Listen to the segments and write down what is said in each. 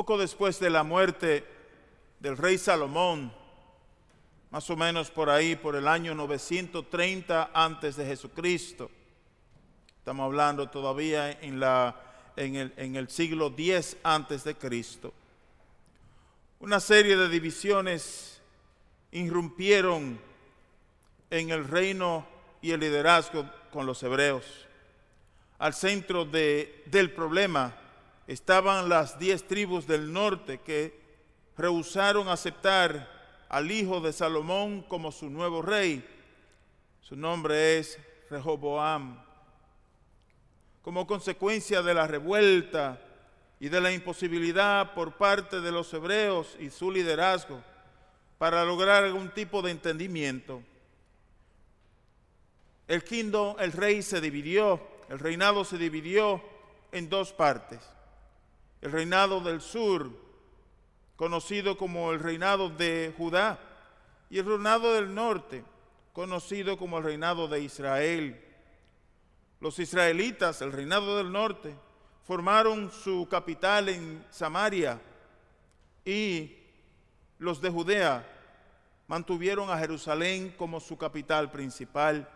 poco después de la muerte del rey Salomón, más o menos por ahí, por el año 930 antes de Jesucristo. Estamos hablando todavía en, el, siglo 10 antes de Cristo. Una serie de divisiones irrumpieron en el reino y el liderazgo con los hebreos. Al centro de, del problema estaban las diez tribus del norte que rehusaron aceptar al hijo de Salomón como su nuevo rey. Su nombre es Rehoboam. Como consecuencia de la revuelta y de la imposibilidad por parte de los hebreos y su liderazgo para lograr algún tipo de entendimiento, el quinto, el rey se dividió, el reinado se dividió en dos partes. El reinado del sur, conocido como el reinado de Judá, y el reinado del norte, conocido como el reinado de Israel. Los israelitas, el reinado del norte, formaron su capital en Samaria y los de Judea mantuvieron a Jerusalén como su capital principal.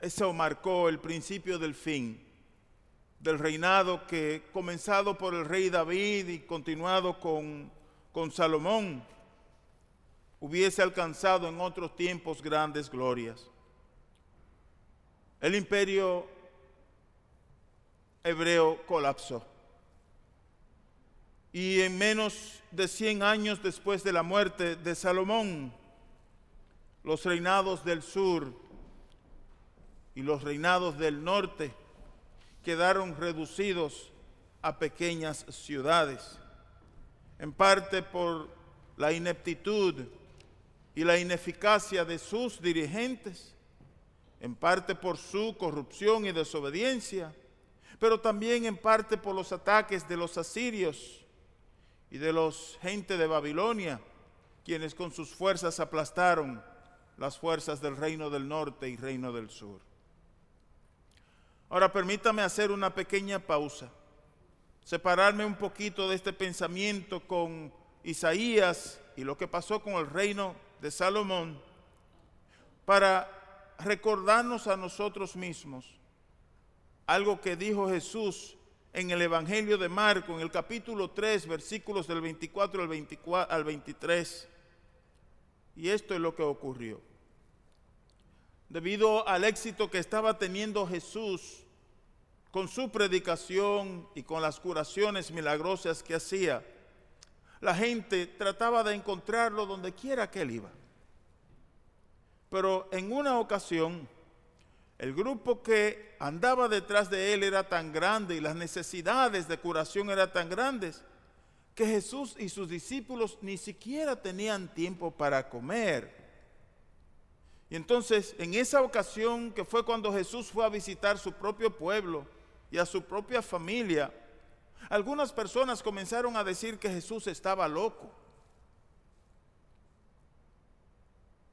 Eso marcó el principio del fin del reinado que comenzado por el rey David y continuado con, con Salomón, hubiese alcanzado en otros tiempos grandes glorias. El imperio hebreo colapsó. Y en menos de 100 años después de la muerte de Salomón, los reinados del sur y los reinados del norte quedaron reducidos a pequeñas ciudades, en parte por la ineptitud y la ineficacia de sus dirigentes, en parte por su corrupción y desobediencia, pero también en parte por los ataques de los asirios y de los gente de Babilonia, quienes con sus fuerzas aplastaron las fuerzas del reino del norte y reino del sur. Ahora permítame hacer una pequeña pausa, separarme un poquito de este pensamiento con Isaías y lo que pasó con el reino de Salomón, para recordarnos a nosotros mismos algo que dijo Jesús en el Evangelio de Marco, en el capítulo 3, versículos del 24 al, 24, al 23. Y esto es lo que ocurrió. Debido al éxito que estaba teniendo Jesús con su predicación y con las curaciones milagrosas que hacía, la gente trataba de encontrarlo donde quiera que él iba. Pero en una ocasión, el grupo que andaba detrás de él era tan grande y las necesidades de curación eran tan grandes que Jesús y sus discípulos ni siquiera tenían tiempo para comer. Y entonces, en esa ocasión que fue cuando Jesús fue a visitar su propio pueblo, y a su propia familia, algunas personas comenzaron a decir que Jesús estaba loco.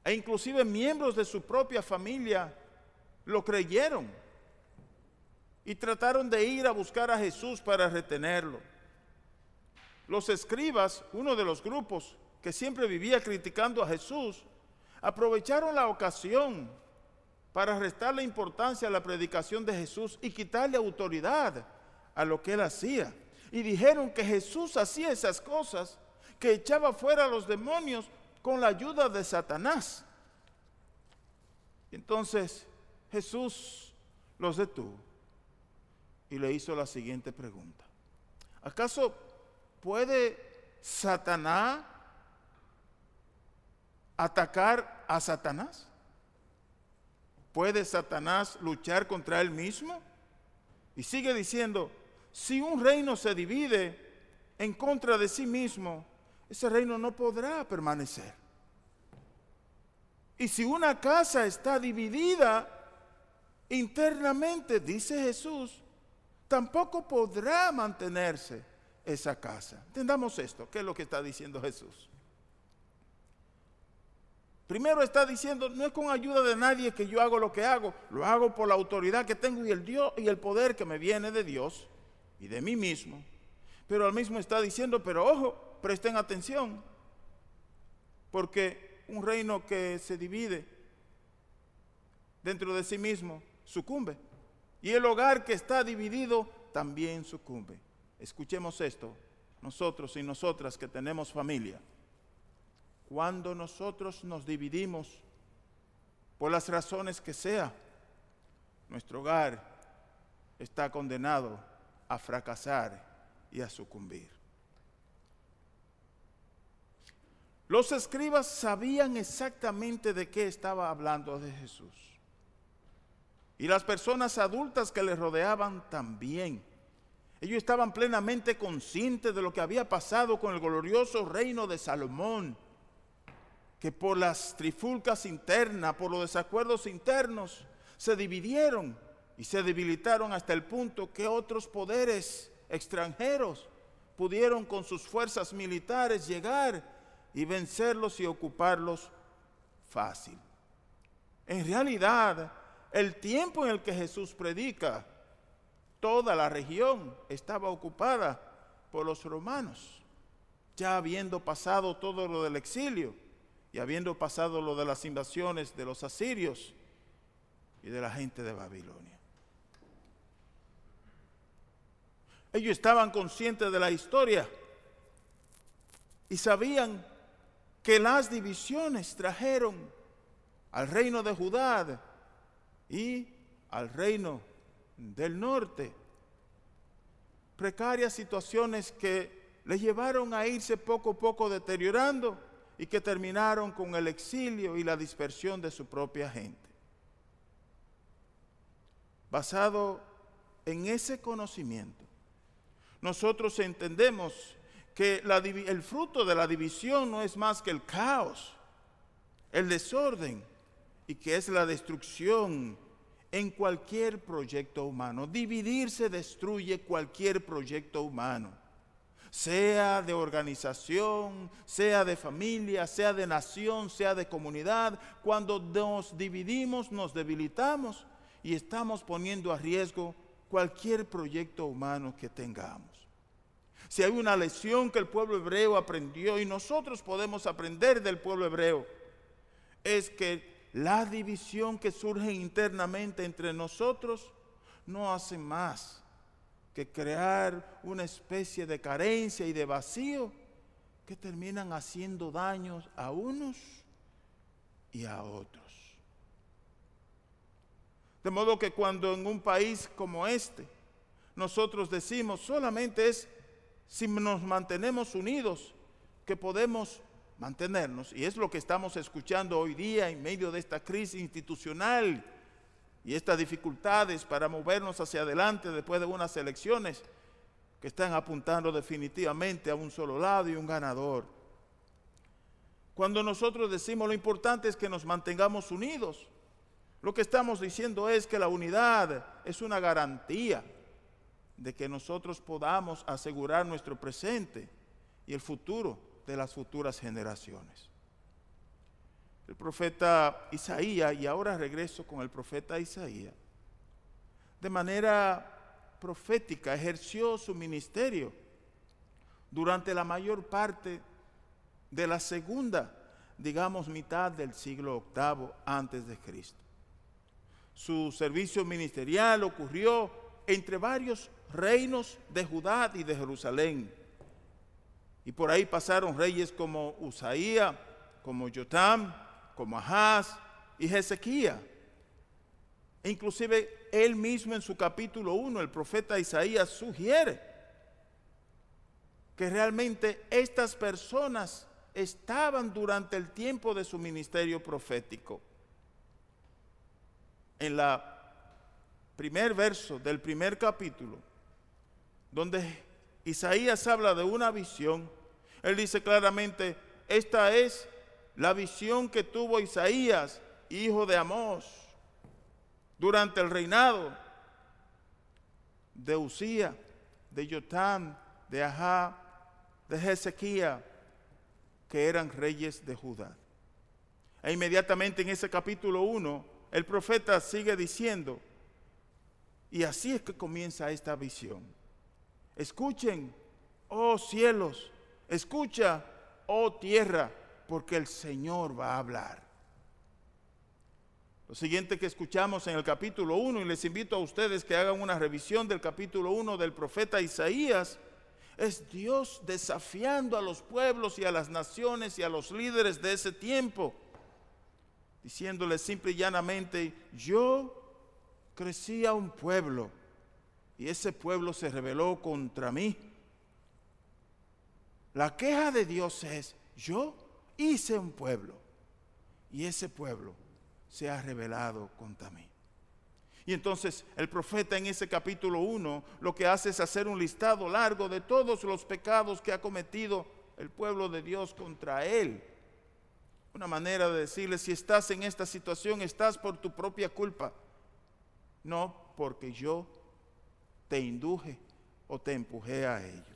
E inclusive miembros de su propia familia lo creyeron y trataron de ir a buscar a Jesús para retenerlo. Los escribas, uno de los grupos que siempre vivía criticando a Jesús, aprovecharon la ocasión para restarle importancia a la predicación de Jesús y quitarle autoridad a lo que él hacía. Y dijeron que Jesús hacía esas cosas, que echaba fuera a los demonios con la ayuda de Satanás. Entonces Jesús los detuvo y le hizo la siguiente pregunta. ¿Acaso puede Satanás atacar a Satanás? ¿Puede Satanás luchar contra él mismo? Y sigue diciendo, si un reino se divide en contra de sí mismo, ese reino no podrá permanecer. Y si una casa está dividida internamente, dice Jesús, tampoco podrá mantenerse esa casa. Entendamos esto, ¿qué es lo que está diciendo Jesús? Primero está diciendo, no es con ayuda de nadie que yo hago lo que hago, lo hago por la autoridad que tengo y el Dios y el poder que me viene de Dios y de mí mismo. Pero al mismo está diciendo, pero ojo, presten atención, porque un reino que se divide dentro de sí mismo sucumbe. Y el hogar que está dividido también sucumbe. Escuchemos esto, nosotros y nosotras que tenemos familia. Cuando nosotros nos dividimos, por las razones que sea, nuestro hogar está condenado a fracasar y a sucumbir. Los escribas sabían exactamente de qué estaba hablando de Jesús. Y las personas adultas que le rodeaban también. Ellos estaban plenamente conscientes de lo que había pasado con el glorioso reino de Salomón, que por las trifulcas internas, por los desacuerdos internos, se dividieron y se debilitaron hasta el punto que otros poderes extranjeros pudieron con sus fuerzas militares llegar y vencerlos y ocuparlos fácil. En realidad, el tiempo en el que Jesús predica, toda la región estaba ocupada por los romanos, ya habiendo pasado todo lo del exilio y habiendo pasado lo de las invasiones de los asirios y de la gente de Babilonia. Ellos estaban conscientes de la historia y sabían que las divisiones trajeron al reino de Judá y al reino del norte precarias situaciones que le llevaron a irse poco a poco deteriorando y que terminaron con el exilio y la dispersión de su propia gente. Basado en ese conocimiento, nosotros entendemos que el fruto de la división no es más que el caos, el desorden y que es la destrucción en cualquier proyecto humano. Dividirse destruye cualquier proyecto humano, sea de organización, sea de familia, sea de nación, sea de comunidad. Cuando nos dividimos, nos debilitamos y estamos poniendo a riesgo cualquier proyecto humano que tengamos. Si hay una lección que el pueblo hebreo aprendió y nosotros podemos aprender del pueblo hebreo, es que la división que surge internamente entre nosotros no hace más que crear una especie de carencia y de vacío que terminan haciendo daños a unos y a otros. De modo que cuando en un país como este nosotros decimos solamente es si nos mantenemos unidos que podemos mantenernos, y es lo que estamos escuchando hoy día en medio de esta crisis institucional y estas dificultades para movernos hacia adelante después de unas elecciones que están apuntando definitivamente a un solo lado y un ganador. Cuando nosotros decimos lo importante es que nos mantengamos unidos, lo que estamos diciendo es que la unidad es una garantía de que nosotros podamos asegurar nuestro presente y el futuro de las futuras generaciones. El profeta Isaías, y ahora regreso con el profeta Isaías, de manera profética ejerció su ministerio durante la mayor parte de la segunda, digamos, mitad del siglo octavo antes de Cristo. Su servicio ministerial ocurrió entre varios reinos de Judá y de Jerusalén. Y por ahí pasaron reyes como Usaía, como Jotam, como Ahaz y Ezequiel. E inclusive él mismo en su capítulo 1, el profeta Isaías sugiere que realmente estas personas estaban durante el tiempo de su ministerio profético. En la primer verso del primer capítulo, donde Isaías habla de una visión, él dice claramente, esta es la visión que tuvo Isaías, hijo de Amós, durante el reinado de Usía, de Yotán, de Ahá, de Ezequiel, que eran reyes de Judá. E inmediatamente en ese capítulo 1, el profeta sigue diciendo, y así es que comienza esta visión. Escuchen, oh cielos, escucha, oh tierra, porque el Señor va a hablar. Lo siguiente que escuchamos en el capítulo 1, y les invito a ustedes que hagan una revisión del capítulo 1 del profeta Isaías, es Dios desafiando a los pueblos y a las naciones y a los líderes de ese tiempo, diciéndoles simple y llanamente, yo crecí a un pueblo y ese pueblo se rebeló contra mí. La queja de Dios es, yo hice un pueblo y ese pueblo se ha rebelado contra mí. Y entonces el profeta en ese capítulo 1 lo que hace es hacer un listado largo de todos los pecados que ha cometido el pueblo de Dios contra él. Una manera de decirle, si estás en esta situación, estás por tu propia culpa, no porque yo te induje o te empujé a ello.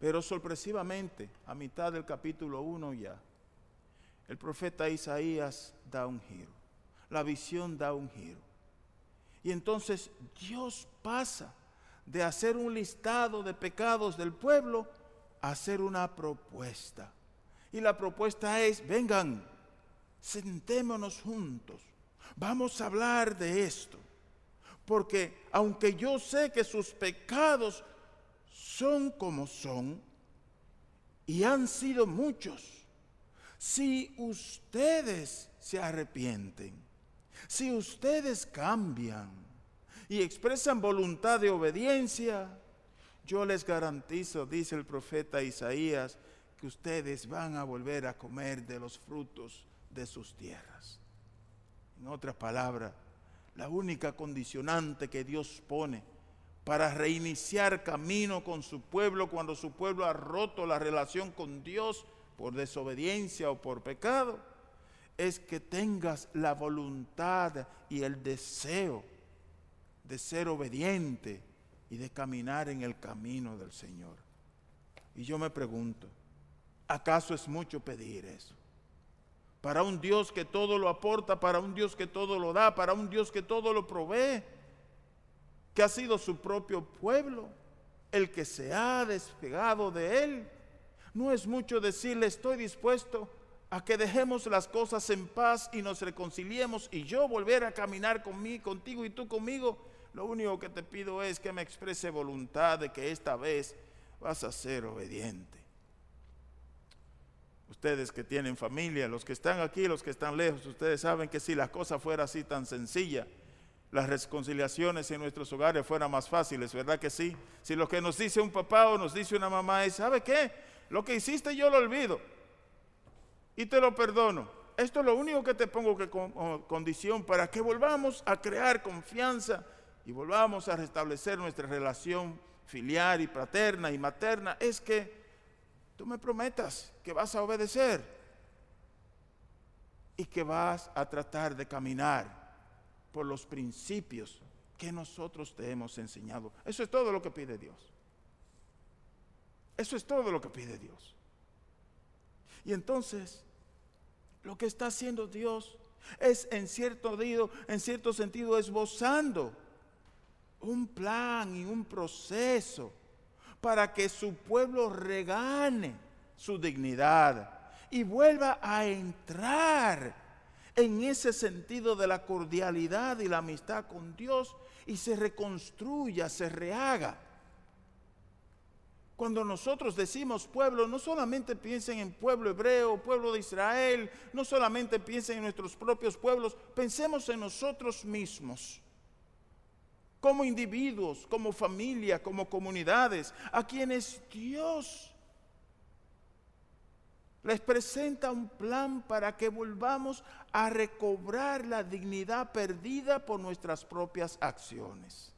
Pero sorpresivamente, a mitad del capítulo 1 ya, el profeta Isaías da un giro la visión da un giro. Y entonces Dios pasa de hacer un listado de pecados del pueblo a hacer una propuesta. Y la propuesta es, vengan, sentémonos juntos, vamos a hablar de esto. Porque aunque yo sé que sus pecados son como son, y han sido muchos, si ustedes se arrepienten, si ustedes cambian y expresan voluntad de obediencia, yo les garantizo, dice el profeta Isaías, que ustedes van a volver a comer de los frutos de sus tierras. En otras palabras, la única condicionante que Dios pone para reiniciar camino con su pueblo cuando su pueblo ha roto la relación con Dios por desobediencia o por pecado, es que tengas la voluntad y el deseo de ser obediente y de caminar en el camino del Señor. Y yo me pregunto, ¿acaso es mucho pedir eso? Para un Dios que todo lo aporta, para un Dios que todo lo da, para un Dios que todo lo provee, que ha sido su propio pueblo, el que se ha despegado de él. No es mucho decirle, estoy dispuesto a que dejemos las cosas en paz y nos reconciliemos y yo volver a caminar conmigo, contigo y tú conmigo, lo único que te pido es que me exprese voluntad de que esta vez vas a ser obediente. Ustedes que tienen familia, los que están aquí, los que están lejos, ustedes saben que si la cosa fuera así tan sencilla, las reconciliaciones en nuestros hogares fueran más fáciles, ¿verdad que sí? Si lo que nos dice un papá o nos dice una mamá es, ¿sabe qué? Lo que hiciste yo lo olvido y te lo perdono. Esto es lo único que te pongo que condición para que volvamos a crear confianza y volvamos a restablecer nuestra relación filial y paterna y materna. Es que tú me prometas que vas a obedecer y que vas a tratar de caminar por los principios que nosotros te hemos enseñado. Eso es todo lo que pide Dios. Eso es todo lo que pide Dios. Y entonces, lo que está haciendo Dios es en cierto, en cierto sentido esbozando un plan y un proceso para que su pueblo regane su dignidad y vuelva a entrar en ese sentido de la cordialidad y la amistad con Dios y se reconstruya, se rehaga. Cuando nosotros decimos pueblo, no solamente piensen en pueblo hebreo, pueblo de Israel, no solamente piensen en nuestros propios pueblos, pensemos en nosotros mismos, como individuos, como familia, como comunidades, a quienes Dios les presenta un plan para que volvamos a recobrar la dignidad perdida por nuestras propias acciones.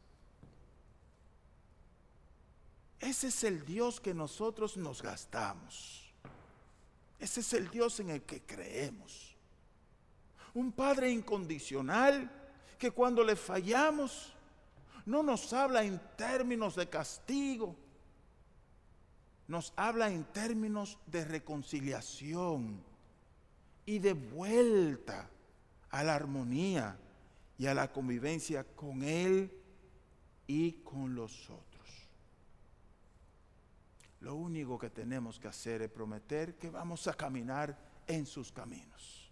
Ese es el Dios que nosotros nos gastamos. Ese es el Dios en el que creemos. Un Padre incondicional que cuando le fallamos no nos habla en términos de castigo, nos habla en términos de reconciliación y de vuelta a la armonía y a la convivencia con Él y con los otros. Lo único que tenemos que hacer es prometer que vamos a caminar en sus caminos.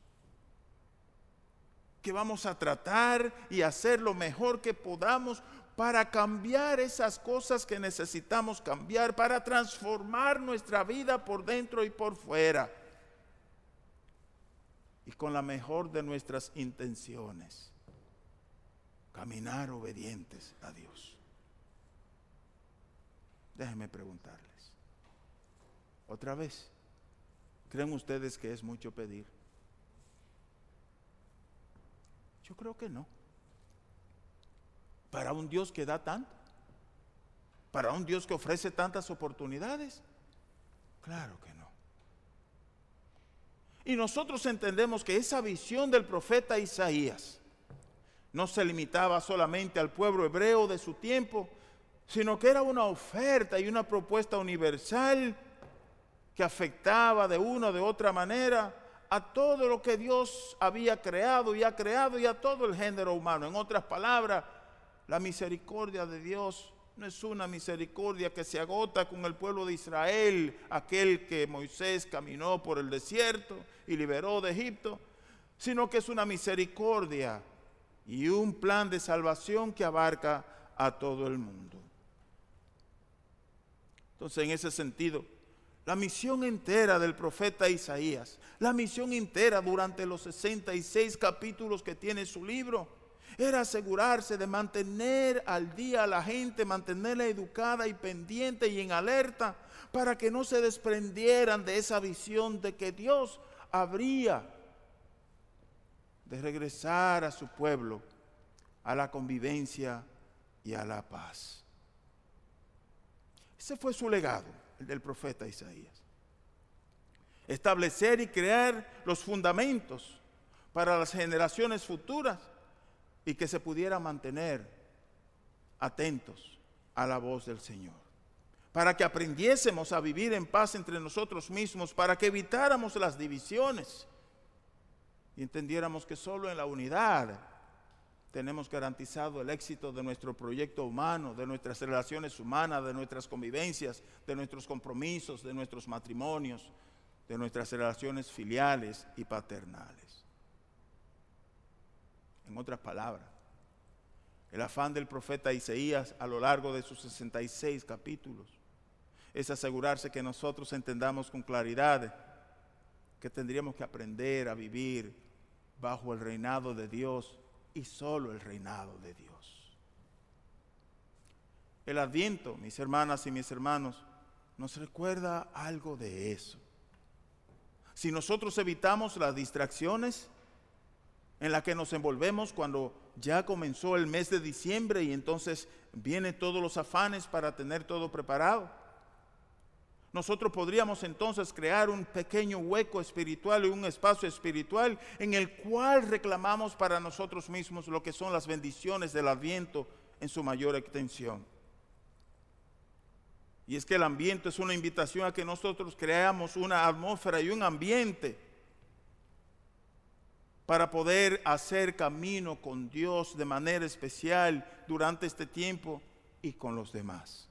Que vamos a tratar y hacer lo mejor que podamos para cambiar esas cosas que necesitamos cambiar, para transformar nuestra vida por dentro y por fuera. Y con la mejor de nuestras intenciones, caminar obedientes a Dios. Déjenme preguntarles. Otra vez, ¿creen ustedes que es mucho pedir? Yo creo que no. Para un Dios que da tanto, para un Dios que ofrece tantas oportunidades, claro que no. Y nosotros entendemos que esa visión del profeta Isaías no se limitaba solamente al pueblo hebreo de su tiempo, sino que era una oferta y una propuesta universal que afectaba de una o de otra manera a todo lo que Dios había creado y ha creado y a todo el género humano. En otras palabras, la misericordia de Dios no es una misericordia que se agota con el pueblo de Israel, aquel que Moisés caminó por el desierto y liberó de Egipto, sino que es una misericordia y un plan de salvación que abarca a todo el mundo. Entonces, en ese sentido, la misión entera del profeta Isaías, la misión entera durante los 66 capítulos que tiene su libro, era asegurarse de mantener al día a la gente, mantenerla educada y pendiente y en alerta para que no se desprendieran de esa visión de que Dios habría de regresar a su pueblo a la convivencia y a la paz. Ese fue su legado, el del profeta Isaías. Establecer y crear los fundamentos para las generaciones futuras y que se pudiera mantener atentos a la voz del Señor. Para que aprendiésemos a vivir en paz entre nosotros mismos, para que evitáramos las divisiones y entendiéramos que solo en la unidad tenemos garantizado el éxito de nuestro proyecto humano, de nuestras relaciones humanas, de nuestras convivencias, de nuestros compromisos, de nuestros matrimonios, de nuestras relaciones filiales y paternales. En otras palabras, el afán del profeta Isaías a lo largo de sus 66 capítulos es asegurarse que nosotros entendamos con claridad que tendríamos que aprender a vivir bajo el reinado de Dios y solo el reinado de Dios. El adviento, mis hermanas y mis hermanos, nos recuerda algo de eso. Si nosotros evitamos las distracciones en las que nos envolvemos cuando ya comenzó el mes de diciembre y entonces vienen todos los afanes para tener todo preparado, nosotros podríamos entonces crear un pequeño hueco espiritual y un espacio espiritual en el cual reclamamos para nosotros mismos lo que son las bendiciones del adviento en su mayor extensión. Y es que el ambiente es una invitación a que nosotros creamos una atmósfera y un ambiente para poder hacer camino con Dios de manera especial durante este tiempo y con los demás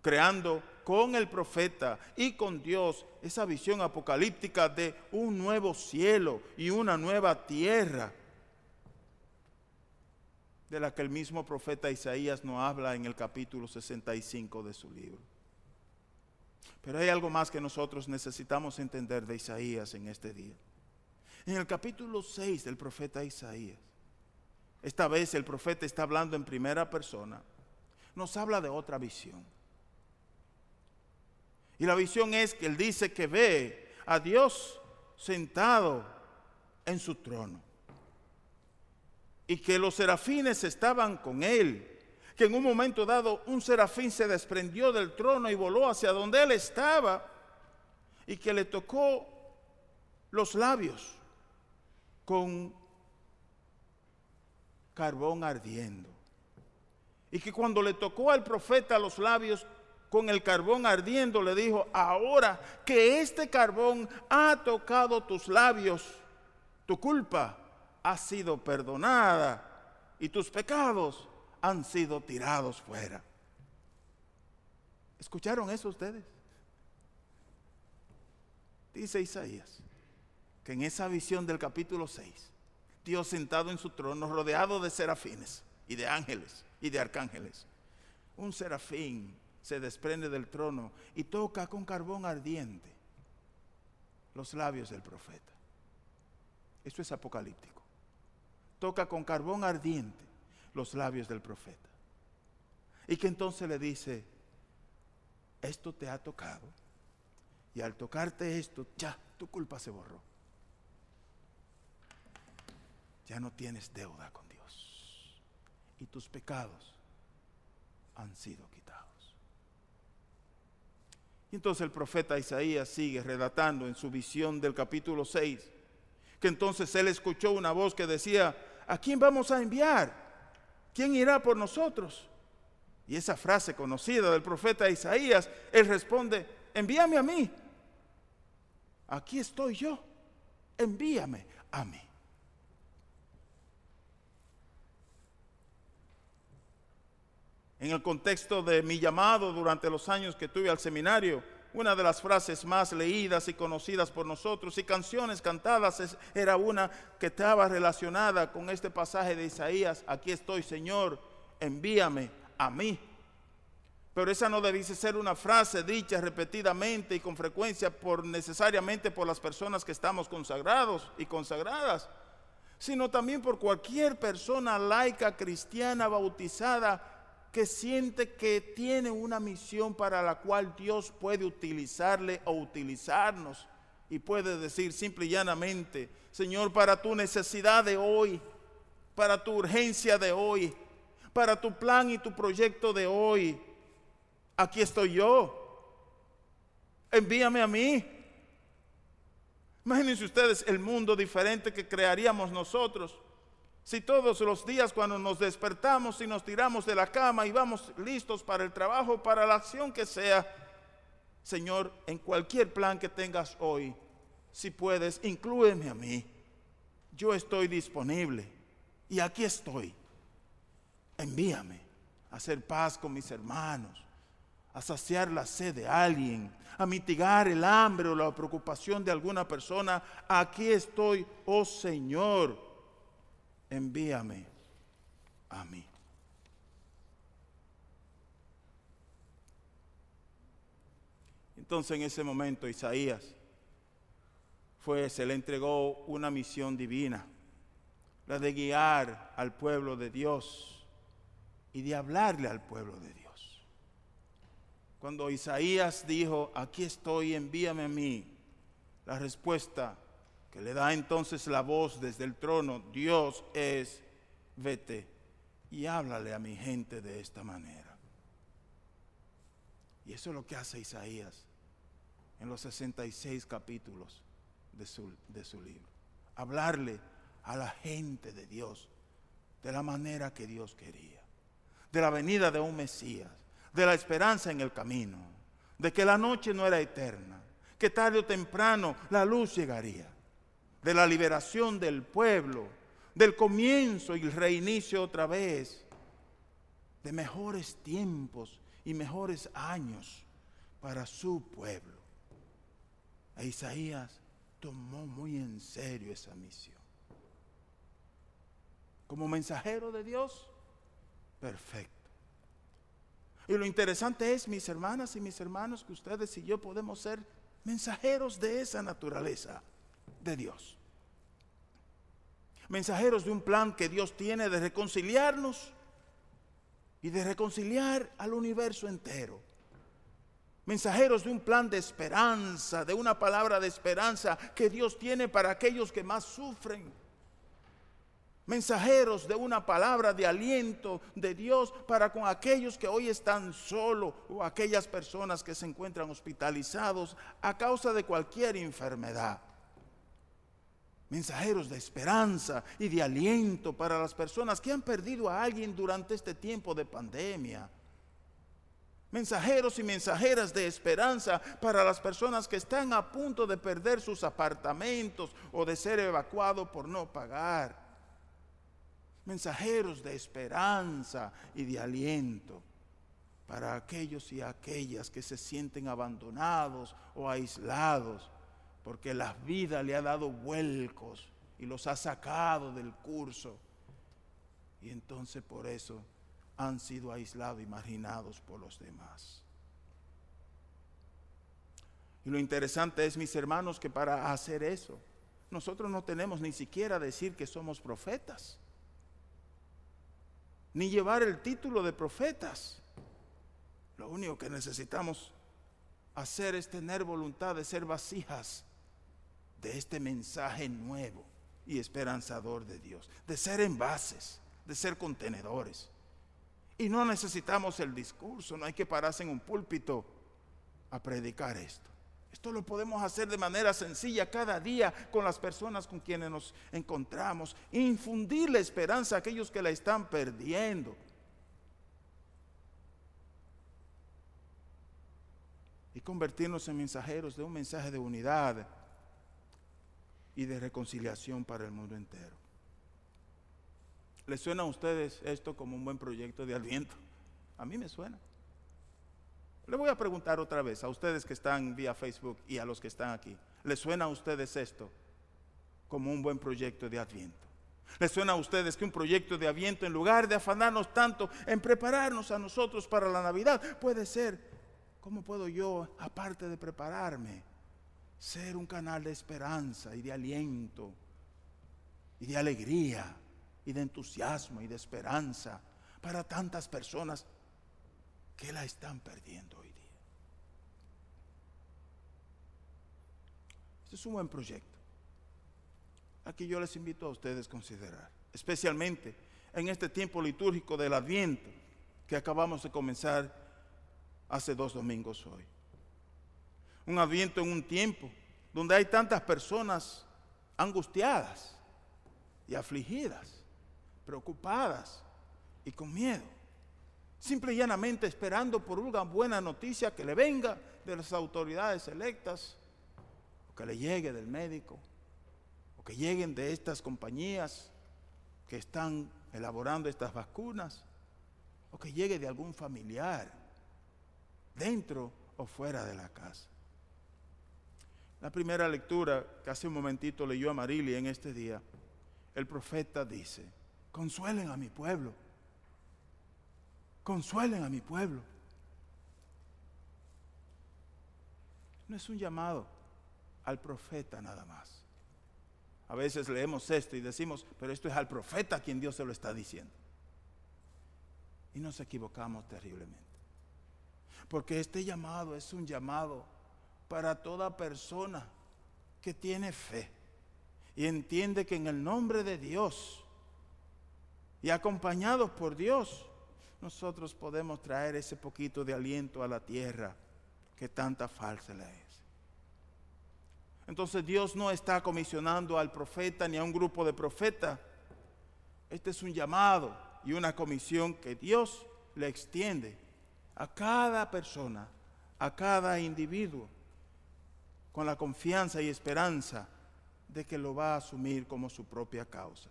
creando con el profeta y con Dios esa visión apocalíptica de un nuevo cielo y una nueva tierra, de la que el mismo profeta Isaías nos habla en el capítulo 65 de su libro. Pero hay algo más que nosotros necesitamos entender de Isaías en este día. En el capítulo 6 del profeta Isaías, esta vez el profeta está hablando en primera persona, nos habla de otra visión. Y la visión es que él dice que ve a Dios sentado en su trono. Y que los serafines estaban con él. Que en un momento dado un serafín se desprendió del trono y voló hacia donde él estaba. Y que le tocó los labios con carbón ardiendo. Y que cuando le tocó al profeta los labios, con el carbón ardiendo, le dijo, ahora que este carbón ha tocado tus labios, tu culpa ha sido perdonada y tus pecados han sido tirados fuera. ¿Escucharon eso ustedes? Dice Isaías que en esa visión del capítulo 6, Dios sentado en su trono, rodeado de serafines y de ángeles y de arcángeles, un serafín se desprende del trono y toca con carbón ardiente los labios del profeta. Esto es apocalíptico. Toca con carbón ardiente los labios del profeta. Y que entonces le dice, esto te ha tocado. Y al tocarte esto, ya, tu culpa se borró. Ya no tienes deuda con Dios. Y tus pecados han sido quitados. Y entonces el profeta Isaías sigue relatando en su visión del capítulo 6, que entonces él escuchó una voz que decía, ¿a quién vamos a enviar? ¿Quién irá por nosotros? Y esa frase conocida del profeta Isaías, él responde, envíame a mí. Aquí estoy yo, envíame a mí. En el contexto de mi llamado durante los años que tuve al seminario, una de las frases más leídas y conocidas por nosotros y canciones cantadas era una que estaba relacionada con este pasaje de Isaías, aquí estoy Señor, envíame a mí. Pero esa no debiese ser una frase dicha repetidamente y con frecuencia por necesariamente por las personas que estamos consagrados y consagradas, sino también por cualquier persona laica cristiana bautizada que siente que tiene una misión para la cual Dios puede utilizarle o utilizarnos y puede decir simple y llanamente, Señor, para tu necesidad de hoy, para tu urgencia de hoy, para tu plan y tu proyecto de hoy. Aquí estoy yo. Envíame a mí. Imagínense ustedes el mundo diferente que crearíamos nosotros. Si todos los días cuando nos despertamos y nos tiramos de la cama y vamos listos para el trabajo, para la acción que sea, Señor, en cualquier plan que tengas hoy, si puedes, inclúeme a mí. Yo estoy disponible y aquí estoy envíame a hacer paz con mis hermanos, a saciar la sed de alguien, a mitigar el hambre o la preocupación de alguna persona. Aquí estoy, oh Señor, envíame a mí. Entonces en ese momento Isaías fue, se le entregó una misión divina, la de guiar al pueblo de Dios y de hablarle al pueblo de Dios. Cuando Isaías dijo, aquí estoy, envíame a mí, la respuesta que le da entonces la voz desde el trono, Dios es, vete y háblale a mi gente de esta manera. Y eso es lo que hace Isaías en los 66 capítulos de su, de su libro. Hablarle a la gente de Dios de la manera que Dios quería de la venida de un Mesías, de la esperanza en el camino, de que la noche no era eterna, que tarde o temprano la luz llegaría, de la liberación del pueblo, del comienzo y el reinicio otra vez, de mejores tiempos y mejores años para su pueblo. E Isaías tomó muy en serio esa misión. Como mensajero de Dios, perfecto. Y lo interesante es, mis hermanas y mis hermanos, que ustedes y yo podemos ser mensajeros de esa naturaleza de Dios. Mensajeros de un plan que Dios tiene de reconciliarnos y de reconciliar al universo entero. Mensajeros de un plan de esperanza, de una palabra de esperanza que Dios tiene para aquellos que más sufren mensajeros de una palabra de aliento de Dios para con aquellos que hoy están solos o aquellas personas que se encuentran hospitalizados a causa de cualquier enfermedad. Mensajeros de esperanza y de aliento para las personas que han perdido a alguien durante este tiempo de pandemia. Mensajeros y mensajeras de esperanza para las personas que están a punto de perder sus apartamentos o de ser evacuados por no pagar mensajeros de esperanza y de aliento para aquellos y aquellas que se sienten abandonados o aislados, porque la vida le ha dado vuelcos y los ha sacado del curso. Y entonces por eso han sido aislados y marginados por los demás. Y lo interesante es, mis hermanos, que para hacer eso, nosotros no tenemos ni siquiera decir que somos profetas, ni llevar el título de profetas. Lo único que necesitamos hacer es tener voluntad de ser vasijas de este mensaje nuevo y esperanzador de Dios, de ser envases, de ser contenedores. Y no necesitamos el discurso, no hay que pararse en un púlpito a predicar esto. Esto lo podemos hacer de manera sencilla cada día con las personas con quienes nos encontramos. Infundir la esperanza a aquellos que la están perdiendo. Y convertirnos en mensajeros de un mensaje de unidad y de reconciliación para el mundo entero. ¿Les suena a ustedes esto como un buen proyecto de aliento? A mí me suena. Le voy a preguntar otra vez a ustedes que están vía Facebook y a los que están aquí. ¿Les suena a ustedes esto como un buen proyecto de Adviento? ¿Les suena a ustedes que un proyecto de Adviento, en lugar de afanarnos tanto en prepararnos a nosotros para la Navidad, puede ser, ¿cómo puedo yo, aparte de prepararme, ser un canal de esperanza y de aliento y de alegría y de entusiasmo y de esperanza para tantas personas que la están perdiendo hoy día. Este es un buen proyecto. Aquí yo les invito a ustedes a considerar, especialmente en este tiempo litúrgico del Adviento que acabamos de comenzar hace dos domingos hoy. Un Adviento en un tiempo donde hay tantas personas angustiadas y afligidas, preocupadas y con miedo simple y llanamente esperando por una buena noticia que le venga de las autoridades electas, o que le llegue del médico, o que lleguen de estas compañías que están elaborando estas vacunas, o que llegue de algún familiar, dentro o fuera de la casa. La primera lectura que hace un momentito leyó a Marilia en este día, el profeta dice, consuelen a mi pueblo consuelen a mi pueblo. No es un llamado al profeta nada más. A veces leemos esto y decimos, pero esto es al profeta a quien Dios se lo está diciendo. Y nos equivocamos terriblemente. Porque este llamado es un llamado para toda persona que tiene fe y entiende que en el nombre de Dios y acompañados por Dios, nosotros podemos traer ese poquito de aliento a la tierra que tanta falsa le es. Entonces Dios no está comisionando al profeta ni a un grupo de profetas. Este es un llamado y una comisión que Dios le extiende a cada persona, a cada individuo, con la confianza y esperanza de que lo va a asumir como su propia causa.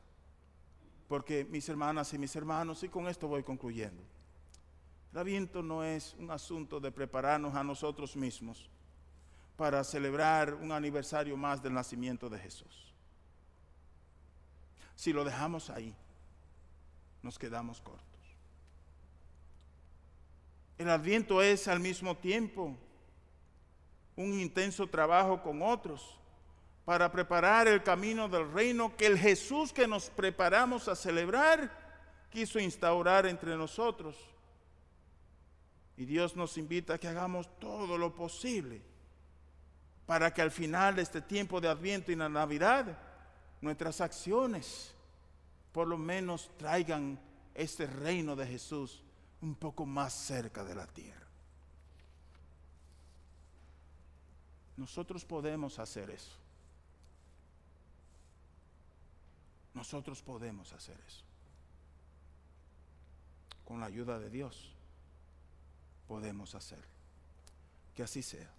Porque mis hermanas y mis hermanos, y con esto voy concluyendo, el aviento no es un asunto de prepararnos a nosotros mismos para celebrar un aniversario más del nacimiento de Jesús. Si lo dejamos ahí, nos quedamos cortos. El adviento es al mismo tiempo un intenso trabajo con otros para preparar el camino del reino que el Jesús que nos preparamos a celebrar quiso instaurar entre nosotros. Y Dios nos invita a que hagamos todo lo posible para que al final de este tiempo de Adviento y la Navidad, nuestras acciones por lo menos traigan este reino de Jesús un poco más cerca de la tierra. Nosotros podemos hacer eso. Nosotros podemos hacer eso. Con la ayuda de Dios podemos hacer. Que así sea.